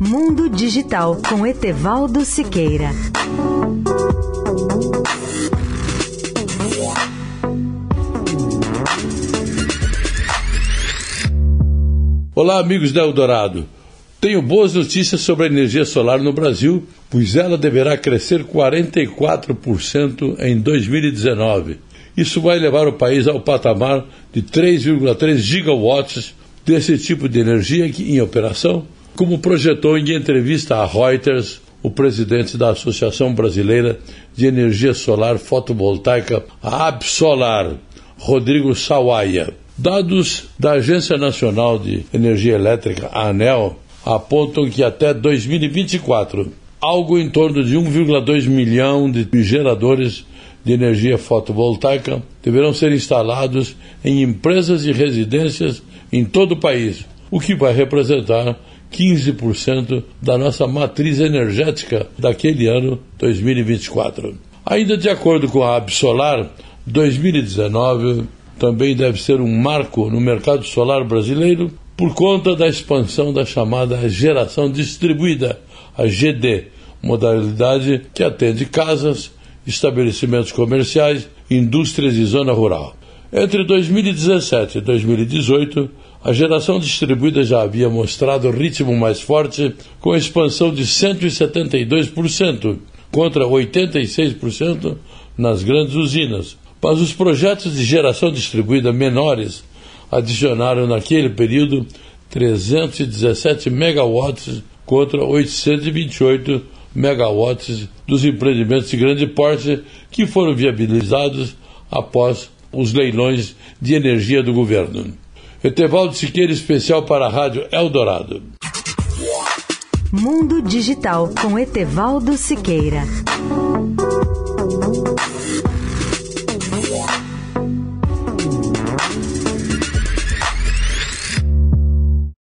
Mundo Digital com Etevaldo Siqueira. Olá, amigos da Eldorado. Tenho boas notícias sobre a energia solar no Brasil, pois ela deverá crescer 44% em 2019. Isso vai levar o país ao patamar de 3,3 gigawatts desse tipo de energia em operação, como projetou em entrevista a Reuters o presidente da Associação Brasileira de Energia Solar Fotovoltaica, a Absolar, Rodrigo Sawaia. Dados da Agência Nacional de Energia Elétrica, a ANEL, apontam que até 2024, algo em torno de 1,2 milhão de geradores de energia fotovoltaica deverão ser instalados em empresas e residências em todo o país, o que vai representar 15% da nossa matriz energética daquele ano 2024. Ainda de acordo com a Absolar, 2019 também deve ser um marco no mercado solar brasileiro por conta da expansão da chamada geração distribuída, a GD, modalidade que atende casas, estabelecimentos comerciais, indústrias e zona rural. Entre 2017 e 2018, a geração distribuída já havia mostrado ritmo mais forte, com expansão de 172%, contra 86% nas grandes usinas, mas os projetos de geração distribuída menores adicionaram naquele período 317 megawatts contra 828 megawatts dos empreendimentos de grande porte que foram viabilizados após os leilões de energia do governo. Etevaldo Siqueira, especial para a Rádio Eldorado. Mundo Digital com Etevaldo Siqueira.